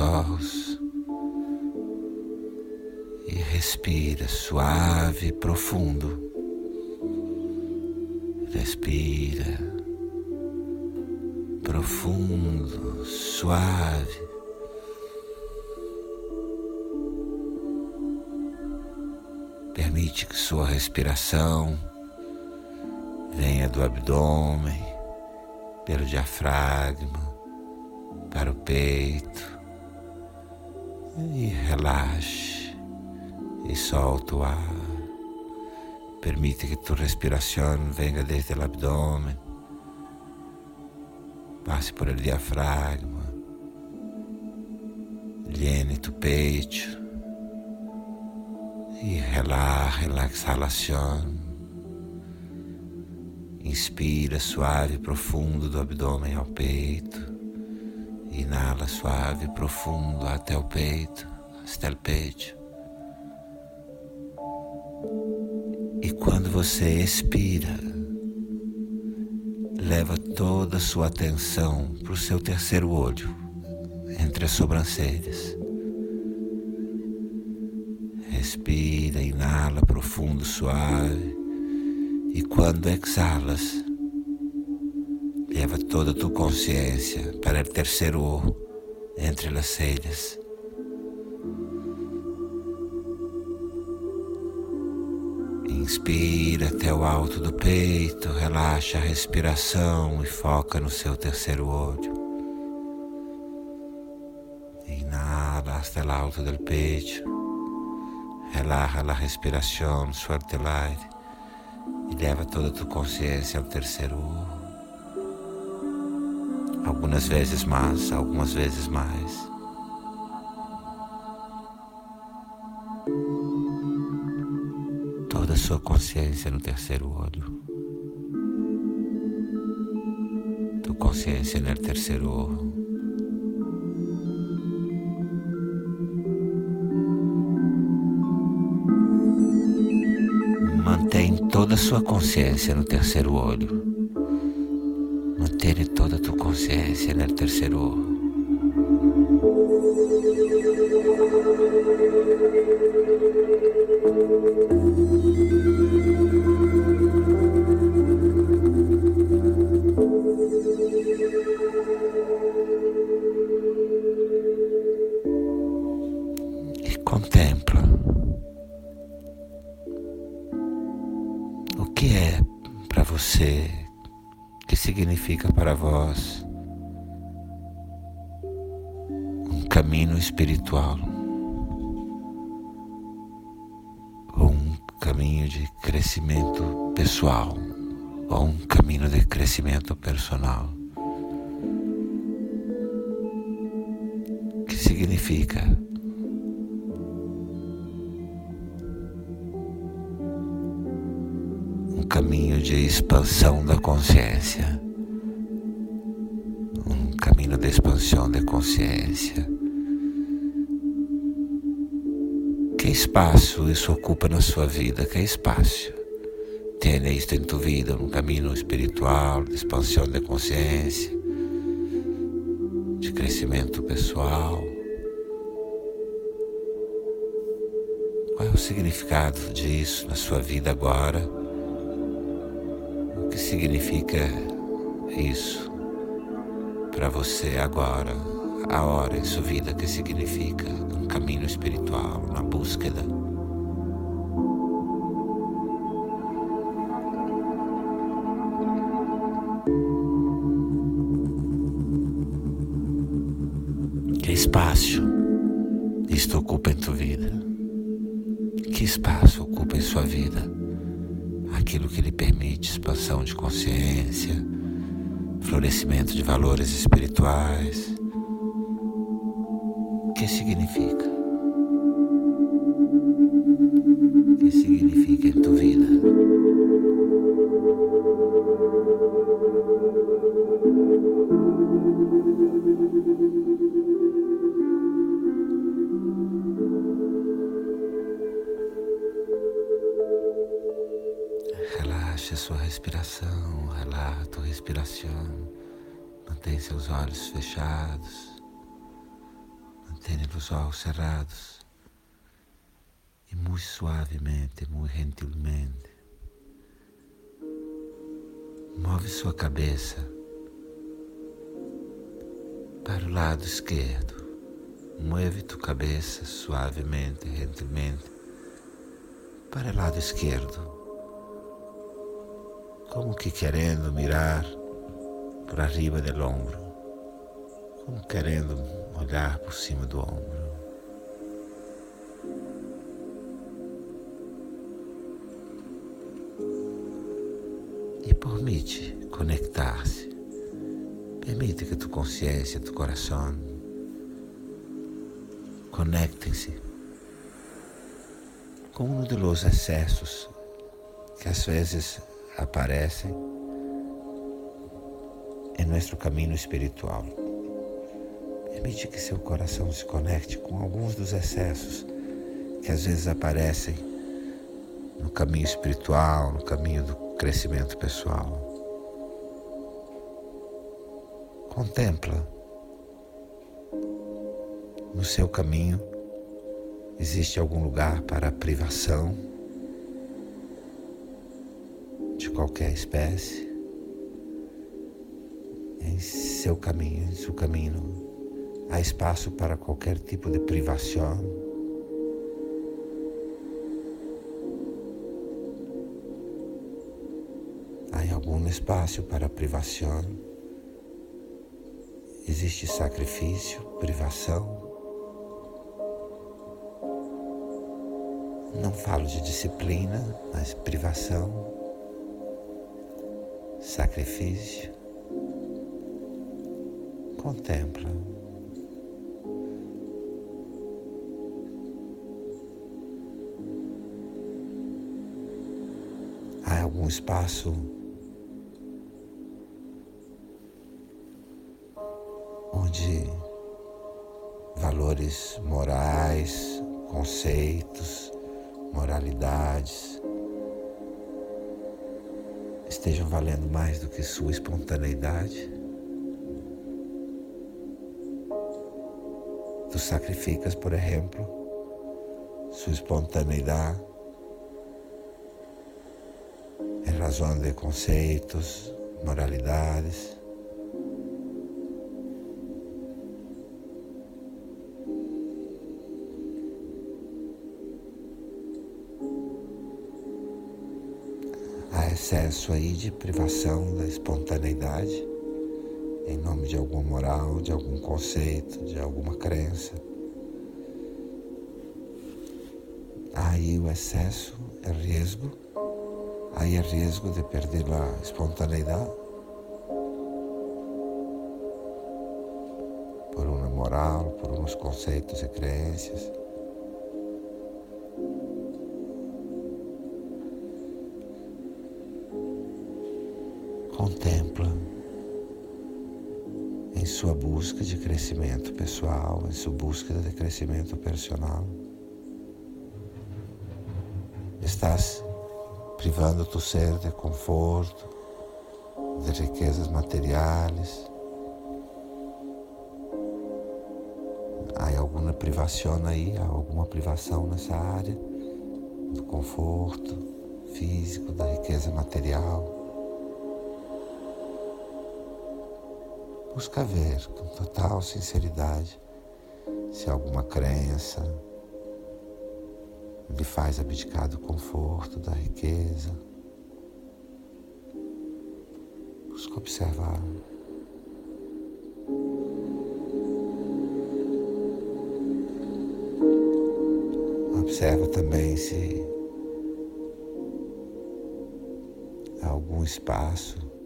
Olhos e respira suave e profundo. Respira profundo, suave. Permite que sua respiração venha do abdômen, pelo diafragma, para o peito e relaxe e solta o ar. Permite que tu respiração venha desde o abdômen, passe por el diafragma, llene tu peito e relaxa la exhalação. Inspira suave e profundo do abdômen ao peito. Inala suave profundo até o peito, até o peito. E quando você expira, leva toda a sua atenção para o seu terceiro olho, entre as sobrancelhas. Respira, inala profundo, suave. E quando exalas, leva toda a tua consciência para o terceiro ojo, entre as celhas. Inspira até o alto do peito, relaxa a respiração e foca no seu terceiro olho. Inhala hasta el alto del pecho, relaja a respiração, suelta el aire e leva toda a tua consciência ao terceiro olho. Algumas vezes mais, algumas vezes mais. Toda a sua consciência no terceiro olho. Tu consciência no terceiro olho. Mantém toda a sua consciência no terceiro olho. Mantém toda a tua consciência no terceiro olho. Significa para vós um caminho espiritual ou um caminho de crescimento pessoal ou um caminho de crescimento personal. que significa um caminho de expansão da consciência, caminho de expansão da consciência. Que espaço isso ocupa na sua vida? Que espaço? Tem isto em tu vida, um caminho espiritual, de expansão da consciência, de crescimento pessoal. Qual é o significado disso na sua vida agora? O que significa isso para você agora, a hora em sua vida? Que significa um caminho espiritual, uma búsqueda? Que espaço isto ocupa em tua vida? Que espaço ocupa em sua vida? Aquilo que lhe permite expansão de consciência, florescimento de valores espirituais. O que significa? O que significa em tua vida? Relaxe a sua respiração, relaxa a tua respiração. Mantém seus olhos fechados. Mantém os olhos cerrados e muito suavemente, muito gentilmente, move sua cabeça para o lado esquerdo. Move tua cabeça suavemente, gentilmente para o lado esquerdo, como que querendo mirar por arriba do ombro, como querendo olhar por cima do ombro. E permite conectar-se. Permite que tu consciência, tu coração conectem-se com um dos excessos que às vezes aparecem em nosso caminho espiritual. Permite que seu coração se conecte com alguns dos excessos que às vezes aparecem no caminho espiritual, no caminho do crescimento pessoal. Contempla no seu caminho existe algum lugar para a privação de qualquer espécie em seu caminho, em seu caminho há espaço para qualquer tipo de privação. Há algum espaço para privação. Existe sacrifício, privação. Não falo de disciplina, mas privação, sacrifício. Contempla. algum espaço onde valores morais, conceitos, moralidades estejam valendo mais do que sua espontaneidade? Tu sacrificas, por exemplo, sua espontaneidade em razão de conceitos, moralidades. Excesso aí de privação da espontaneidade em nome de alguma moral, de algum conceito, de alguma crença. Aí o excesso é risco Aí é risco de perder a espontaneidade por uma moral, por uns conceitos e crenças. Contempla em sua busca de crescimento pessoal, em sua busca de crescimento personal. Estás privando tu ser de conforto, de riquezas materiais. Há alguma privação aí, há alguma privação nessa área do conforto físico, da riqueza material. Busca ver com total sinceridade se alguma crença, lhe faz abdicar do conforto, da riqueza. Busca observar. Observa também se há algum espaço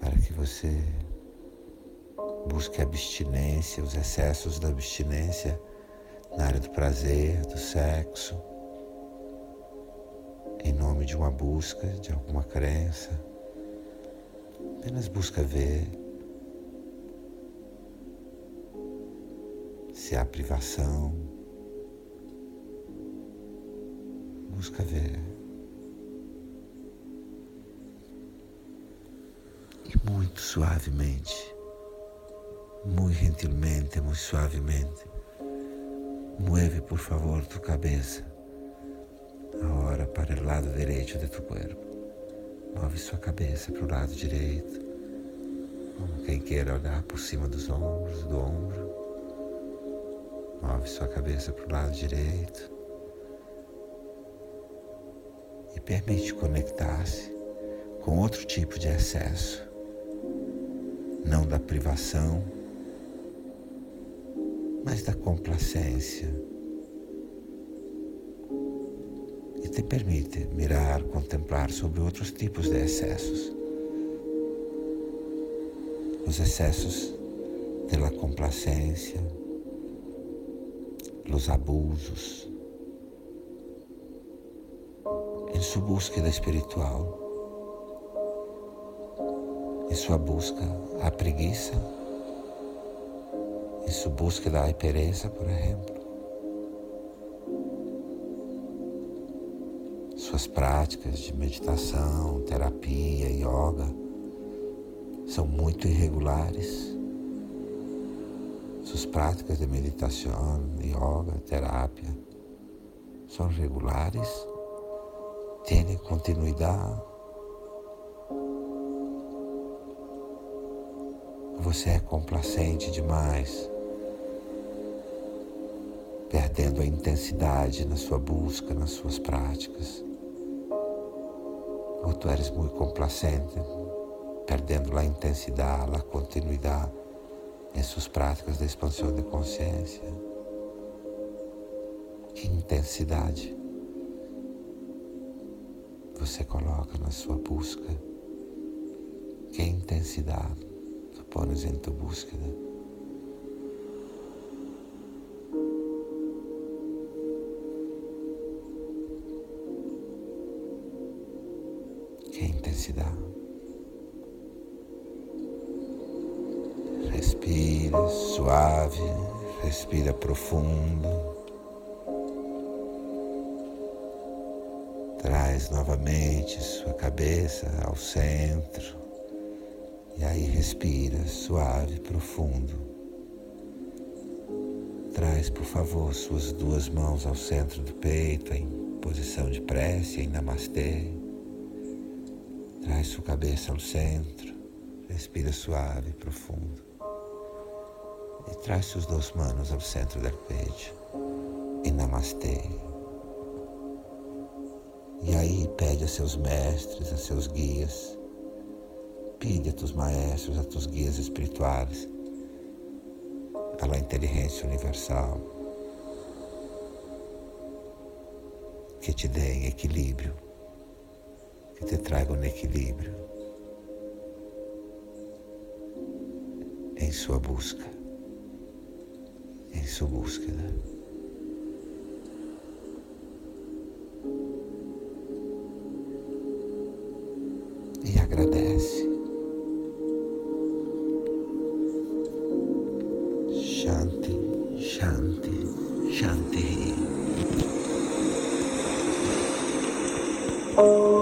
para que você busque abstinência, os excessos da abstinência na área do prazer, do sexo, em nome de uma busca, de alguma crença. Apenas busca ver se há privação. Busca ver. Muito suavemente, muy gentilmente, muy suavemente. Mueve, por favor, tu cabeça agora para o lado direito de tu corpo. Move sua cabeça para o lado direito, como quem queira olhar por cima dos ombros, do ombro. Move sua cabeça para o lado direito e permite conectar-se com outro tipo de excesso, não da privação, mas da complacência. E te permite mirar, contemplar sobre outros tipos de excessos. Os excessos da complacência, os abusos, em sua búsqueda espiritual, sua busca à preguiça em sua búsqueda da pereza, por exemplo. Suas práticas de meditação, terapia, yoga são muito irregulares. Suas práticas de meditação, yoga, terapia são regulares, têm continuidade. Você é complacente demais perdendo a intensidade na sua busca, nas suas práticas. Ou tu eres muito complacente, perdendo a intensidade, a continuidade em suas práticas de expansão de consciência. Que intensidade você coloca na sua busca? Que intensidade pones em tua búsqueda? que intensidade. Respira suave, respira profundo. Traz novamente sua cabeça ao centro. E aí respira suave, profundo. Traz, por favor, suas duas mãos ao centro do peito em posição de prece, em namastê. Traz sua cabeça ao centro, respira suave profundo. E traz suas duas mãos ao centro do peito. E namastê. E aí pede a seus mestres, a seus guias, pede a tus maestros, a tus guias espirituais, a inteligência universal, que te deem equilíbrio que te tragam equilíbrio em sua busca, em sua búsqueda. Oh.